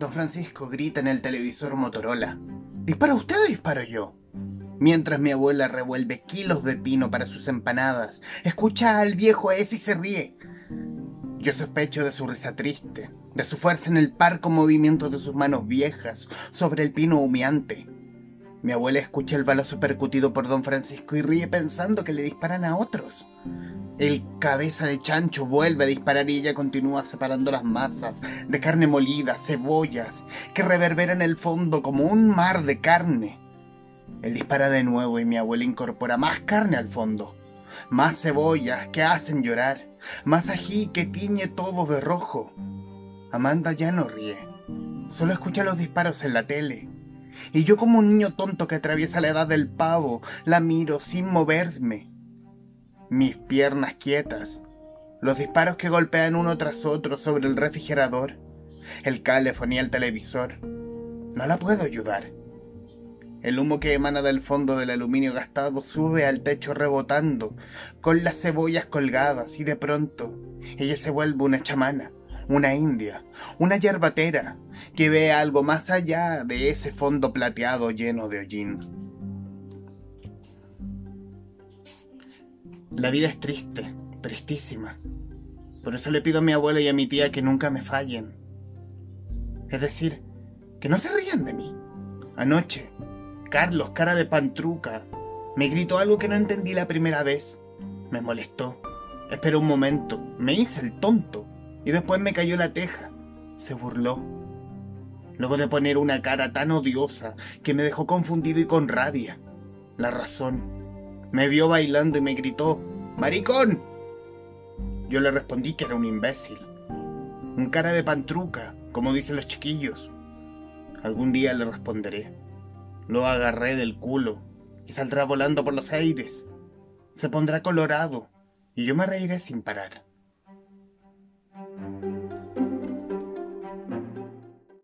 Don Francisco grita en el televisor Motorola. ¿Dispara usted o disparo yo? Mientras mi abuela revuelve kilos de pino para sus empanadas, escucha al viejo ese y se ríe. Yo sospecho de su risa triste, de su fuerza en el parco movimiento de sus manos viejas sobre el pino humeante. Mi abuela escucha el balazo percutido por don Francisco y ríe pensando que le disparan a otros. El cabeza de chancho vuelve a disparar y ella continúa separando las masas de carne molida, cebollas, que reverberan el fondo como un mar de carne. Él dispara de nuevo y mi abuela incorpora más carne al fondo, más cebollas que hacen llorar, más ají que tiñe todo de rojo. Amanda ya no ríe, solo escucha los disparos en la tele. Y yo como un niño tonto que atraviesa la edad del pavo, la miro sin moverme mis piernas quietas, los disparos que golpean uno tras otro sobre el refrigerador, el calefón y el televisor. No la puedo ayudar. El humo que emana del fondo del aluminio gastado sube al techo rebotando, con las cebollas colgadas, y de pronto ella se vuelve una chamana, una india, una yerbatera, que ve algo más allá de ese fondo plateado lleno de hollín. La vida es triste, tristísima. Por eso le pido a mi abuela y a mi tía que nunca me fallen. Es decir, que no se rían de mí. Anoche, Carlos, cara de pantruca, me gritó algo que no entendí la primera vez. Me molestó. Esperé un momento, me hice el tonto y después me cayó la teja. Se burló. Luego de poner una cara tan odiosa que me dejó confundido y con rabia. La razón me vio bailando y me gritó, ¡Maricón! Yo le respondí que era un imbécil. Un cara de pantruca, como dicen los chiquillos. Algún día le responderé. Lo agarré del culo y saldrá volando por los aires. Se pondrá colorado y yo me reiré sin parar.